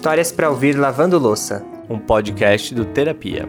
Histórias para ouvir lavando louça, um podcast do Terapia.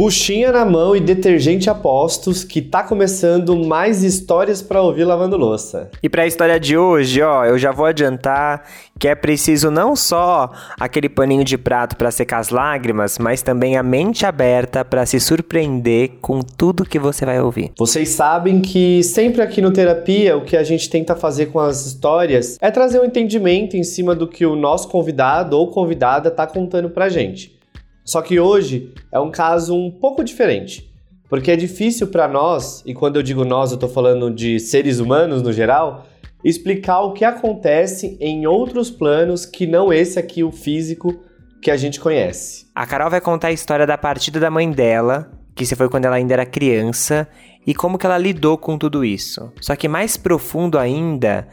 Buchinha na mão e detergente a postos, que tá começando mais histórias para ouvir lavando louça. E para a história de hoje, ó, eu já vou adiantar que é preciso não só aquele paninho de prato para secar as lágrimas, mas também a mente aberta para se surpreender com tudo que você vai ouvir. Vocês sabem que sempre aqui no Terapia, o que a gente tenta fazer com as histórias é trazer um entendimento em cima do que o nosso convidado ou convidada tá contando pra gente. Só que hoje é um caso um pouco diferente, porque é difícil para nós, e quando eu digo nós, eu estou falando de seres humanos no geral, explicar o que acontece em outros planos que não esse aqui, o físico, que a gente conhece. A Carol vai contar a história da partida da mãe dela, que se foi quando ela ainda era criança, e como que ela lidou com tudo isso. Só que mais profundo ainda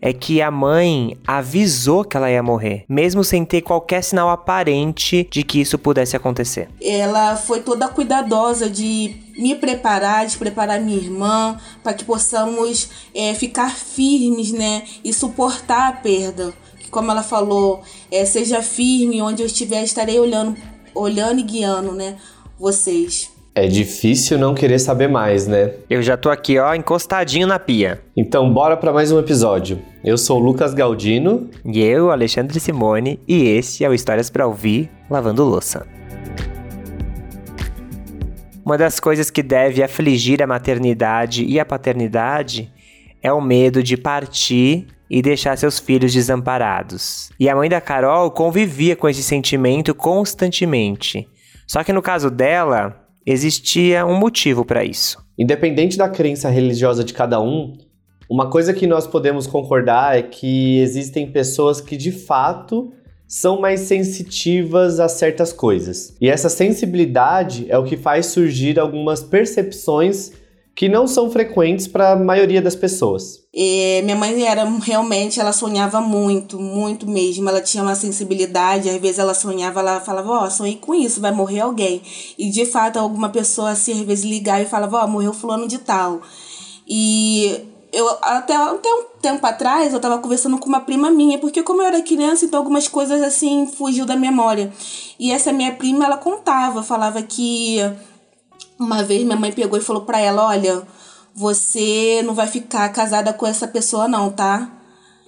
é que a mãe avisou que ela ia morrer, mesmo sem ter qualquer sinal aparente de que isso pudesse acontecer. Ela foi toda cuidadosa de me preparar, de preparar minha irmã, para que possamos é, ficar firmes, né, e suportar a perda. Como ela falou, é, seja firme, onde eu estiver, estarei olhando, olhando e guiando, né, vocês. É difícil não querer saber mais, né? Eu já tô aqui, ó, encostadinho na pia. Então, bora para mais um episódio. Eu sou o Lucas Galdino. E eu, Alexandre Simone. E esse é o Histórias para Ouvir Lavando Louça. Uma das coisas que deve afligir a maternidade e a paternidade é o medo de partir e deixar seus filhos desamparados. E a mãe da Carol convivia com esse sentimento constantemente. Só que no caso dela, existia um motivo para isso. Independente da crença religiosa de cada um, uma coisa que nós podemos concordar é que existem pessoas que de fato são mais sensitivas a certas coisas. E essa sensibilidade é o que faz surgir algumas percepções que não são frequentes para a maioria das pessoas. E minha mãe era realmente, ela sonhava muito, muito mesmo. Ela tinha uma sensibilidade, às vezes ela sonhava, ela falava, ó, oh, sonhei com isso, vai morrer alguém. E de fato, alguma pessoa assim, às vezes ligava e falava, ó, oh, morreu fulano de tal. E eu até, até um tempo atrás eu tava conversando com uma prima minha, porque como eu era criança, então algumas coisas assim fugiu da memória. E essa minha prima, ela contava, falava que uma vez minha mãe pegou e falou para ela: Olha, você não vai ficar casada com essa pessoa, não, tá?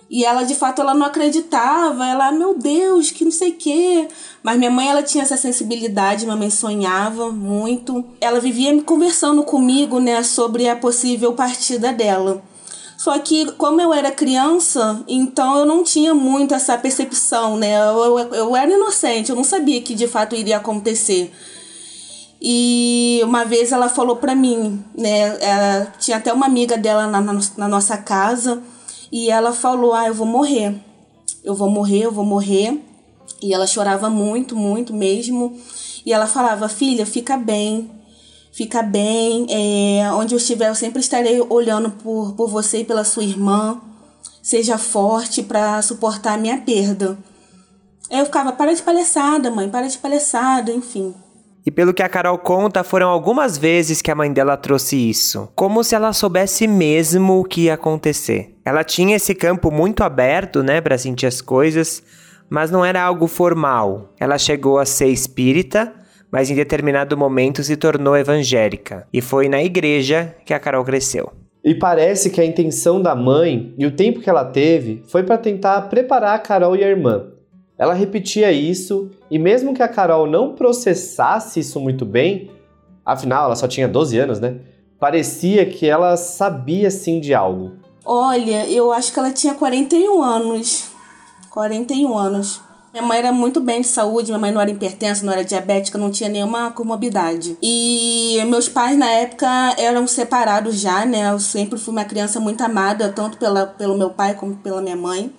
E ela, de fato, ela não acreditava. Ela, meu Deus, que não sei o quê. Mas minha mãe, ela tinha essa sensibilidade. Minha mãe sonhava muito. Ela vivia conversando comigo, né, sobre a possível partida dela. Só que, como eu era criança, então eu não tinha muito essa percepção, né? Eu, eu, eu era inocente, eu não sabia que de fato iria acontecer. E uma vez ela falou pra mim, né? Ela, tinha até uma amiga dela na, na, na nossa casa. E ela falou: Ah, eu vou morrer. Eu vou morrer, eu vou morrer. E ela chorava muito, muito mesmo. E ela falava: Filha, fica bem. Fica bem. É, onde eu estiver, eu sempre estarei olhando por, por você e pela sua irmã. Seja forte para suportar a minha perda. Eu ficava: Para de palhaçada, mãe, para de palhaçada, enfim. E pelo que a Carol conta, foram algumas vezes que a mãe dela trouxe isso, como se ela soubesse mesmo o que ia acontecer. Ela tinha esse campo muito aberto, né, para sentir as coisas, mas não era algo formal. Ela chegou a ser espírita, mas em determinado momento se tornou evangélica, e foi na igreja que a Carol cresceu. E parece que a intenção da mãe e o tempo que ela teve foi para tentar preparar a Carol e a irmã ela repetia isso e mesmo que a Carol não processasse isso muito bem, afinal ela só tinha 12 anos, né? Parecia que ela sabia sim de algo. Olha, eu acho que ela tinha 41 anos. 41 anos. Minha mãe era muito bem de saúde, minha mãe não era hipertensa, não era diabética, não tinha nenhuma comorbidade. E meus pais na época eram separados já, né? Eu sempre fui uma criança muito amada, tanto pela, pelo meu pai como pela minha mãe.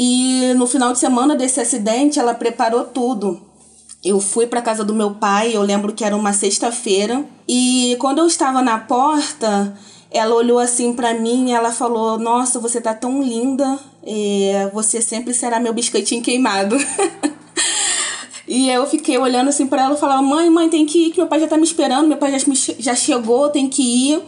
E no final de semana desse acidente, ela preparou tudo. Eu fui para casa do meu pai, eu lembro que era uma sexta-feira, e quando eu estava na porta, ela olhou assim para mim ela falou: "Nossa, você tá tão linda, é, você sempre será meu biscoitinho queimado". e eu fiquei olhando assim para ela e falava: "Mãe, mãe, tem que ir, que meu pai já tá me esperando, meu pai já, já chegou, tem que ir".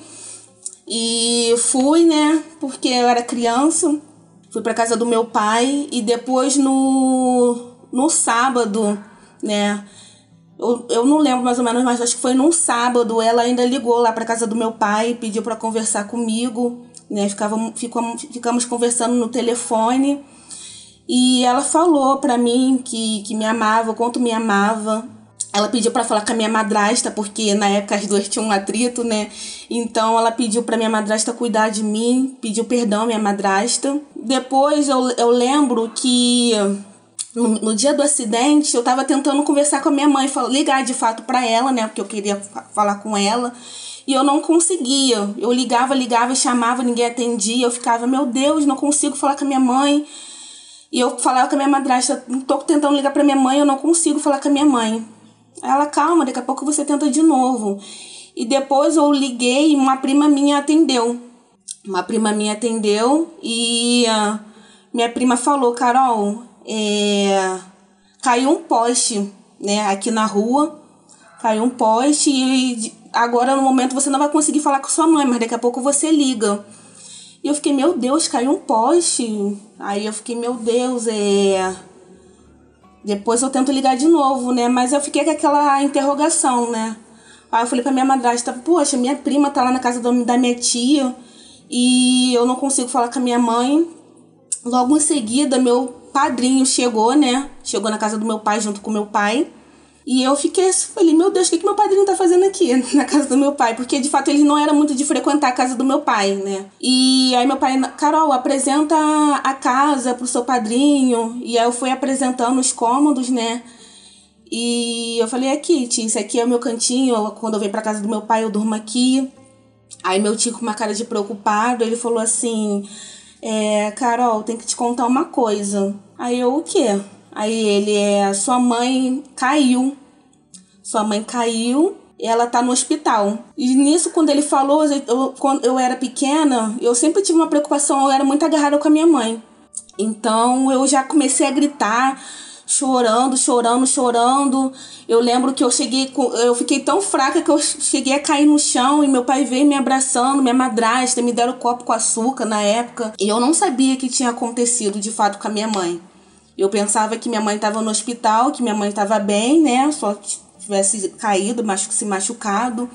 E fui, né? Porque eu era criança. Fui para casa do meu pai e depois no no sábado, né? Eu, eu não lembro mais ou menos, mas acho que foi num sábado. Ela ainda ligou lá para casa do meu pai, pediu para conversar comigo, né? Ficava, ficamos, ficamos conversando no telefone. E ela falou para mim que, que me amava, o quanto me amava. Ela pediu para falar com a minha madrasta, porque na época as duas tinham um atrito, né? Então ela pediu para minha madrasta cuidar de mim, pediu perdão à minha madrasta. Depois eu, eu lembro que no, no dia do acidente eu tava tentando conversar com a minha mãe, falar, ligar de fato para ela, né? Porque eu queria falar com ela. E eu não conseguia. Eu ligava, ligava, chamava, ninguém atendia. Eu ficava, meu Deus, não consigo falar com a minha mãe. E eu falava com a minha madrasta, tô tentando ligar pra minha mãe, eu não consigo falar com a minha mãe. Ela, calma, daqui a pouco você tenta de novo. E depois eu liguei e uma prima minha atendeu. Uma prima minha atendeu e uh, minha prima falou, Carol, é, caiu um poste, né, aqui na rua. Caiu um poste e agora no momento você não vai conseguir falar com sua mãe, mas daqui a pouco você liga. E eu fiquei, meu Deus, caiu um poste. Aí eu fiquei, meu Deus, é. Depois eu tento ligar de novo, né? Mas eu fiquei com aquela interrogação, né? Aí eu falei pra minha madrasta, poxa, minha prima tá lá na casa da minha tia e eu não consigo falar com a minha mãe. Logo em seguida, meu padrinho chegou, né? Chegou na casa do meu pai junto com meu pai. E eu fiquei, falei, meu Deus, o que, que meu padrinho tá fazendo aqui na casa do meu pai? Porque de fato ele não era muito de frequentar a casa do meu pai, né? E aí meu pai, Carol, apresenta a casa pro seu padrinho. E aí eu fui apresentando os cômodos, né? E eu falei, aqui, tia, isso aqui é o meu cantinho. Quando eu venho pra casa do meu pai, eu durmo aqui. Aí meu tio, com uma cara de preocupado, ele falou assim: é, Carol, tem que te contar uma coisa. Aí eu, o quê? Aí ele é, sua mãe caiu. Sua mãe caiu ela tá no hospital. E nisso, quando ele falou, eu, quando eu era pequena, eu sempre tive uma preocupação, eu era muito agarrada com a minha mãe. Então eu já comecei a gritar, chorando, chorando, chorando. Eu lembro que eu cheguei, eu fiquei tão fraca que eu cheguei a cair no chão e meu pai veio me abraçando, minha madrasta, me deram copo com açúcar na época. E eu não sabia que tinha acontecido de fato com a minha mãe. Eu pensava que minha mãe estava no hospital, que minha mãe estava bem, né? Só tivesse caído, se machucado.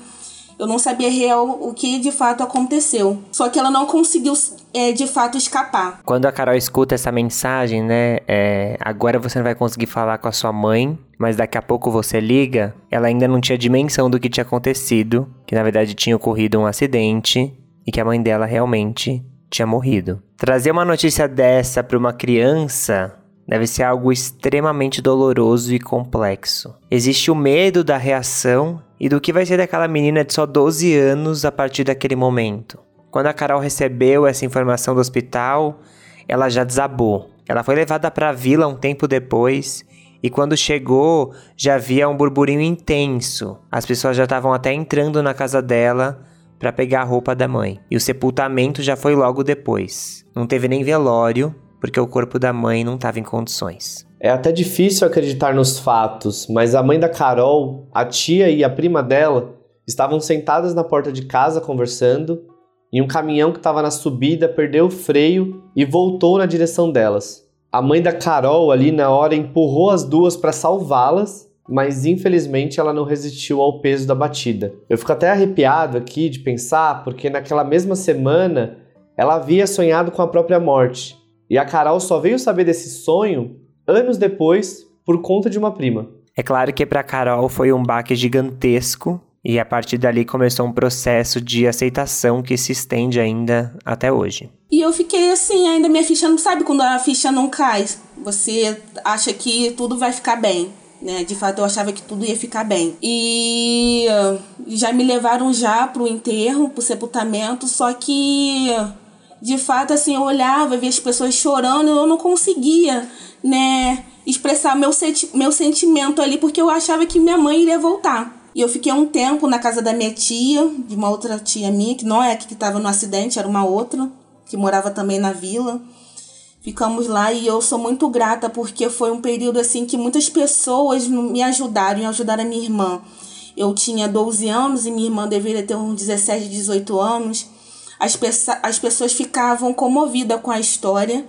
Eu não sabia real o que de fato aconteceu. Só que ela não conseguiu é, de fato escapar. Quando a Carol escuta essa mensagem, né? É, agora você não vai conseguir falar com a sua mãe, mas daqui a pouco você liga. Ela ainda não tinha dimensão do que tinha acontecido, que na verdade tinha ocorrido um acidente e que a mãe dela realmente tinha morrido. Trazer uma notícia dessa para uma criança deve ser algo extremamente doloroso e complexo. Existe o medo da reação e do que vai ser daquela menina de só 12 anos a partir daquele momento. Quando a Carol recebeu essa informação do hospital, ela já desabou. Ela foi levada para a vila um tempo depois e quando chegou já havia um burburinho intenso. As pessoas já estavam até entrando na casa dela para pegar a roupa da mãe. E o sepultamento já foi logo depois. Não teve nem velório, porque o corpo da mãe não estava em condições. É até difícil acreditar nos fatos, mas a mãe da Carol, a tia e a prima dela estavam sentadas na porta de casa conversando e um caminhão que estava na subida perdeu o freio e voltou na direção delas. A mãe da Carol ali na hora empurrou as duas para salvá-las, mas infelizmente ela não resistiu ao peso da batida. Eu fico até arrepiado aqui de pensar, porque naquela mesma semana ela havia sonhado com a própria morte e a Carol só veio saber desse sonho anos depois por conta de uma prima. É claro que para Carol foi um baque gigantesco e a partir dali começou um processo de aceitação que se estende ainda até hoje. E eu fiquei assim, ainda minha ficha não sabe quando a ficha não cai. Você acha que tudo vai ficar bem. Né? De fato, eu achava que tudo ia ficar bem. E já me levaram já pro enterro, pro sepultamento, só que de fato, assim, eu olhava, via as pessoas chorando, eu não conseguia, né, expressar meu, senti meu sentimento ali, porque eu achava que minha mãe iria voltar. E eu fiquei um tempo na casa da minha tia, de uma outra tia minha, que não é a que estava no acidente, era uma outra, que morava também na vila. Ficamos lá e eu sou muito grata porque foi um período assim que muitas pessoas me ajudaram e ajudaram a minha irmã. Eu tinha 12 anos e minha irmã deveria ter uns 17, 18 anos. As, as pessoas ficavam comovidas com a história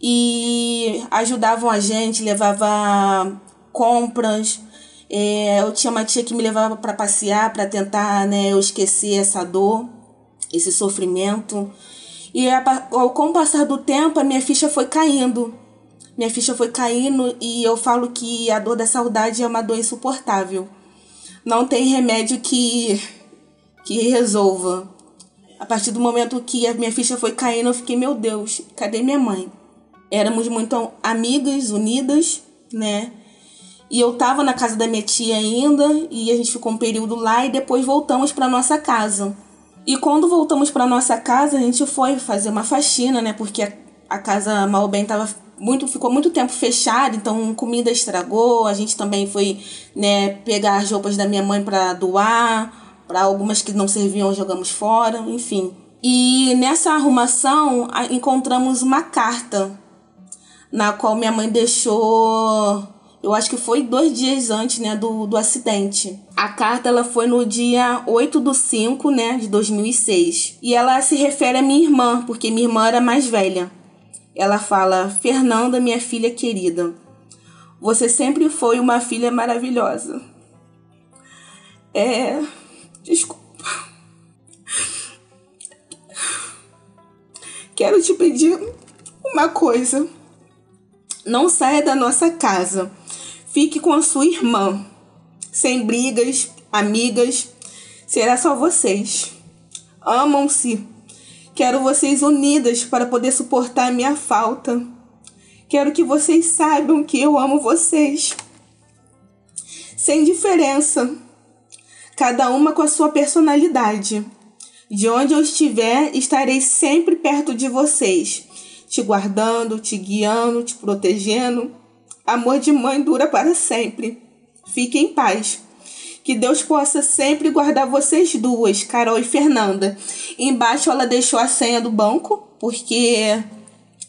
e ajudavam a gente, levava compras. É, eu tinha uma tia que me levava para passear, para tentar né, eu esquecer essa dor, esse sofrimento. E ao, com o passar do tempo, a minha ficha foi caindo. Minha ficha foi caindo e eu falo que a dor da saudade é uma dor insuportável. Não tem remédio que, que resolva. A partir do momento que a minha ficha foi caindo, eu fiquei, meu Deus, cadê minha mãe? Éramos muito amigas, unidas, né? E eu tava na casa da minha tia ainda, e a gente ficou um período lá e depois voltamos para nossa casa. E quando voltamos para nossa casa, a gente foi fazer uma faxina, né? Porque a, a casa mal bem tava muito ficou muito tempo fechada, então comida estragou. A gente também foi, né, pegar as roupas da minha mãe para doar para algumas que não serviam jogamos fora, enfim. E nessa arrumação encontramos uma carta na qual minha mãe deixou, eu acho que foi dois dias antes né, do, do acidente. A carta ela foi no dia 8 do 5 né, de 2006. E ela se refere à minha irmã, porque minha irmã era mais velha. Ela fala: Fernanda, minha filha querida, você sempre foi uma filha maravilhosa. É Desculpa. Quero te pedir uma coisa. Não saia da nossa casa. Fique com a sua irmã. Sem brigas, amigas. Será só vocês. Amam-se. Quero vocês unidas para poder suportar a minha falta. Quero que vocês saibam que eu amo vocês. Sem diferença cada uma com a sua personalidade. De onde eu estiver, estarei sempre perto de vocês, te guardando, te guiando, te protegendo. Amor de mãe dura para sempre. Fique em paz. Que Deus possa sempre guardar vocês duas, Carol e Fernanda. Embaixo ela deixou a senha do banco, porque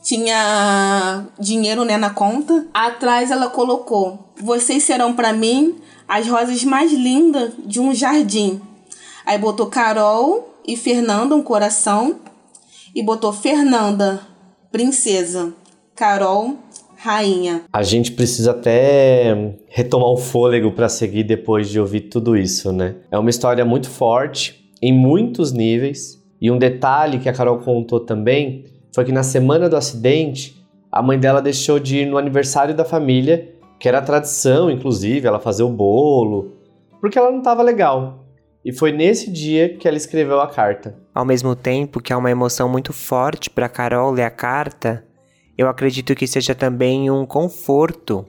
tinha dinheiro né, na conta. Atrás ela colocou: Vocês serão para mim as rosas mais lindas de um jardim. Aí botou Carol e Fernanda, um coração. E botou Fernanda, princesa. Carol, rainha. A gente precisa até retomar o fôlego para seguir depois de ouvir tudo isso, né? É uma história muito forte, em muitos níveis. E um detalhe que a Carol contou também foi que na semana do acidente, a mãe dela deixou de ir no aniversário da família que era tradição, inclusive, ela fazer o bolo, porque ela não estava legal. E foi nesse dia que ela escreveu a carta. Ao mesmo tempo que é uma emoção muito forte para Carol ler a carta, eu acredito que seja também um conforto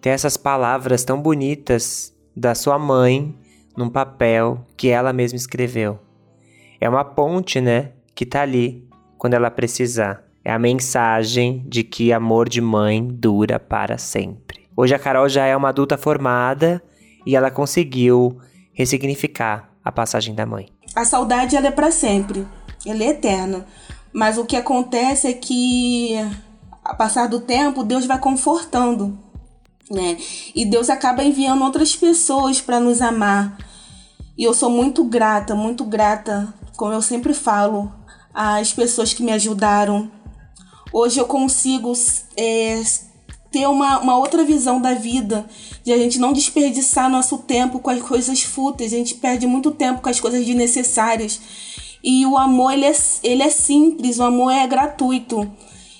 ter essas palavras tão bonitas da sua mãe num papel que ela mesma escreveu. É uma ponte, né, que tá ali quando ela precisar. É a mensagem de que amor de mãe dura para sempre. Hoje a Carol já é uma adulta formada e ela conseguiu ressignificar a passagem da mãe. A saudade ela é para sempre, ela é eterna. Mas o que acontece é que, a passar do tempo, Deus vai confortando, né? E Deus acaba enviando outras pessoas para nos amar. E eu sou muito grata, muito grata, como eu sempre falo, às pessoas que me ajudaram. Hoje eu consigo é, ter uma, uma outra visão da vida, de a gente não desperdiçar nosso tempo com as coisas fúteis, a gente perde muito tempo com as coisas desnecessárias. E o amor, ele é, ele é simples, o amor é gratuito.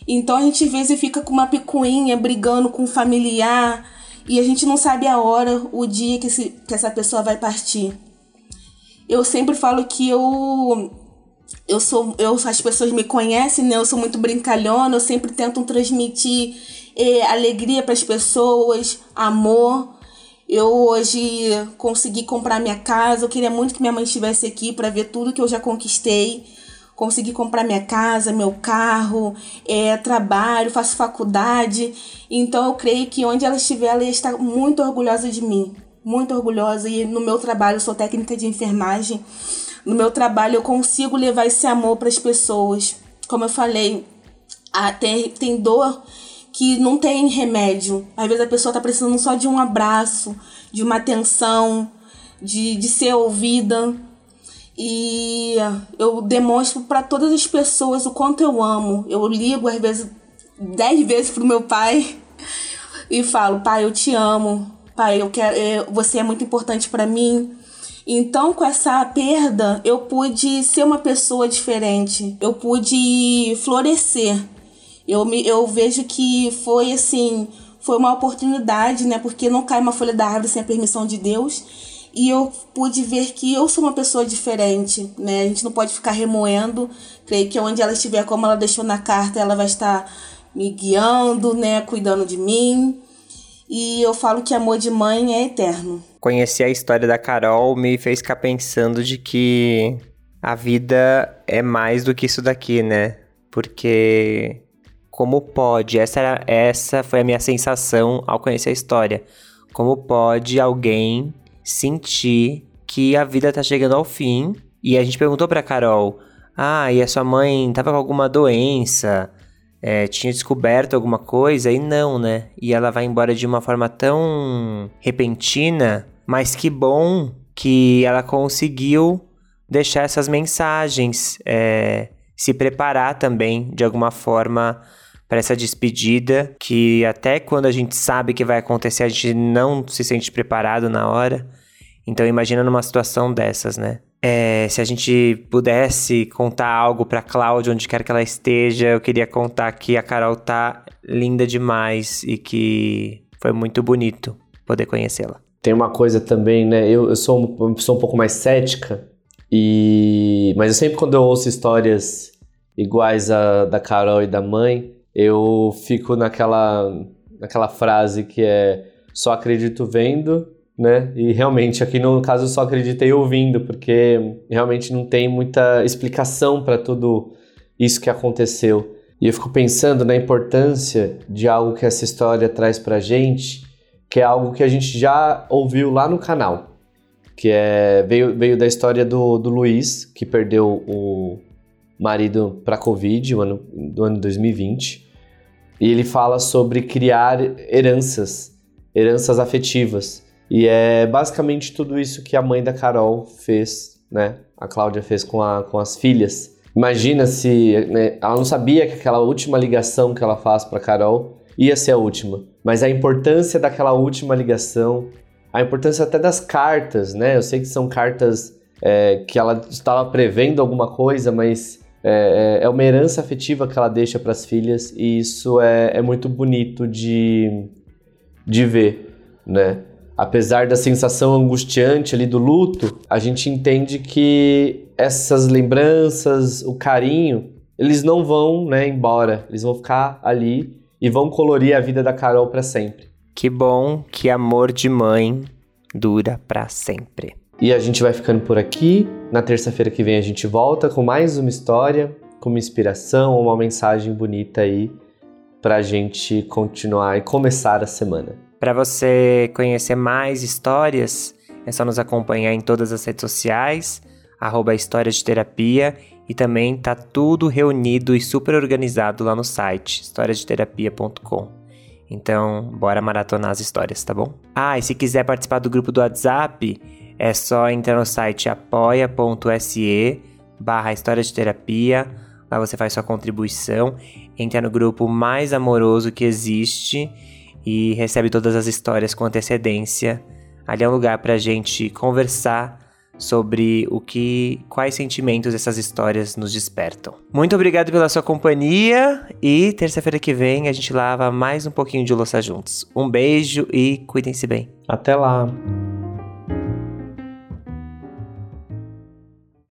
Então a gente às vezes fica com uma picuinha, brigando com um familiar, e a gente não sabe a hora, o dia que, esse, que essa pessoa vai partir. Eu sempre falo que eu eu sou eu as pessoas me conhecem né eu sou muito brincalhona eu sempre tento transmitir é, alegria para as pessoas, amor. Eu hoje consegui comprar minha casa. Eu queria muito que minha mãe estivesse aqui para ver tudo que eu já conquistei. Consegui comprar minha casa, meu carro, é, trabalho, faço faculdade. Então eu creio que onde ela estiver, ela está muito orgulhosa de mim. Muito orgulhosa. E no meu trabalho, eu sou técnica de enfermagem. No meu trabalho, eu consigo levar esse amor para as pessoas. Como eu falei, a, tem, dor que não tem remédio. Às vezes a pessoa tá precisando só de um abraço, de uma atenção, de, de ser ouvida. E eu demonstro para todas as pessoas o quanto eu amo. Eu ligo às vezes dez vezes pro meu pai e falo: "Pai, eu te amo. Pai, eu quero, é, você é muito importante para mim." Então, com essa perda, eu pude ser uma pessoa diferente. Eu pude florescer. Eu, me, eu vejo que foi assim, foi uma oportunidade, né? Porque não cai uma folha da árvore sem a permissão de Deus e eu pude ver que eu sou uma pessoa diferente, né? A gente não pode ficar remoendo. Creio que onde ela estiver, como ela deixou na carta, ela vai estar me guiando, né? Cuidando de mim. E eu falo que amor de mãe é eterno. Conhecer a história da Carol me fez ficar pensando de que a vida é mais do que isso daqui, né? Porque como pode? Essa, era, essa foi a minha sensação ao conhecer a história. Como pode alguém sentir que a vida tá chegando ao fim. E a gente perguntou pra Carol: Ah, e a sua mãe tava com alguma doença? É, tinha descoberto alguma coisa? E não, né? E ela vai embora de uma forma tão repentina, mas que bom que ela conseguiu deixar essas mensagens, é, se preparar também de alguma forma para essa despedida, que até quando a gente sabe que vai acontecer, a gente não se sente preparado na hora. Então imagina numa situação dessas, né? É, se a gente pudesse contar algo para Cláudia onde quer que ela esteja, eu queria contar que a Carol tá linda demais e que foi muito bonito poder conhecê-la. Tem uma coisa também, né? Eu, eu sou uma pessoa um pouco mais cética, e mas eu sempre quando eu ouço histórias iguais a da Carol e da mãe, eu fico naquela, naquela frase que é só acredito vendo, né? E realmente aqui no caso eu só acreditei ouvindo, porque realmente não tem muita explicação para tudo isso que aconteceu. E eu fico pensando na importância de algo que essa história traz pra gente, que é algo que a gente já ouviu lá no canal. Que é, veio, veio da história do, do Luiz, que perdeu o marido para Covid no ano, do ano 2020. E ele fala sobre criar heranças, heranças afetivas. E é basicamente tudo isso que a mãe da Carol fez, né? A Cláudia fez com, a, com as filhas. Imagina se né, ela não sabia que aquela última ligação que ela faz para Carol ia ser a última, mas a importância daquela última ligação, a importância até das cartas, né? Eu sei que são cartas é, que ela estava prevendo alguma coisa, mas é, é, é uma herança afetiva que ela deixa para as filhas e isso é, é muito bonito de, de ver, né? Apesar da sensação angustiante ali do luto, a gente entende que essas lembranças, o carinho, eles não vão né, embora, eles vão ficar ali e vão colorir a vida da Carol para sempre. Que bom que amor de mãe dura para sempre. E a gente vai ficando por aqui. Na terça-feira que vem a gente volta com mais uma história, com uma inspiração, uma mensagem bonita aí pra gente continuar e começar a semana. Para você conhecer mais histórias, é só nos acompanhar em todas as redes sociais, arroba História de Terapia, e também tá tudo reunido e super organizado lá no site, historiadeterapia.com. Então, bora maratonar as histórias, tá bom? Ah, e se quiser participar do grupo do WhatsApp, é só entrar no site apoia.se barra História de Terapia. Lá você faz sua contribuição, entra no grupo mais amoroso que existe e recebe todas as histórias com antecedência. Ali é um lugar para a gente conversar sobre o que, quais sentimentos essas histórias nos despertam. Muito obrigado pela sua companhia e terça-feira que vem a gente lava mais um pouquinho de louça juntos. Um beijo e cuidem-se bem. Até lá.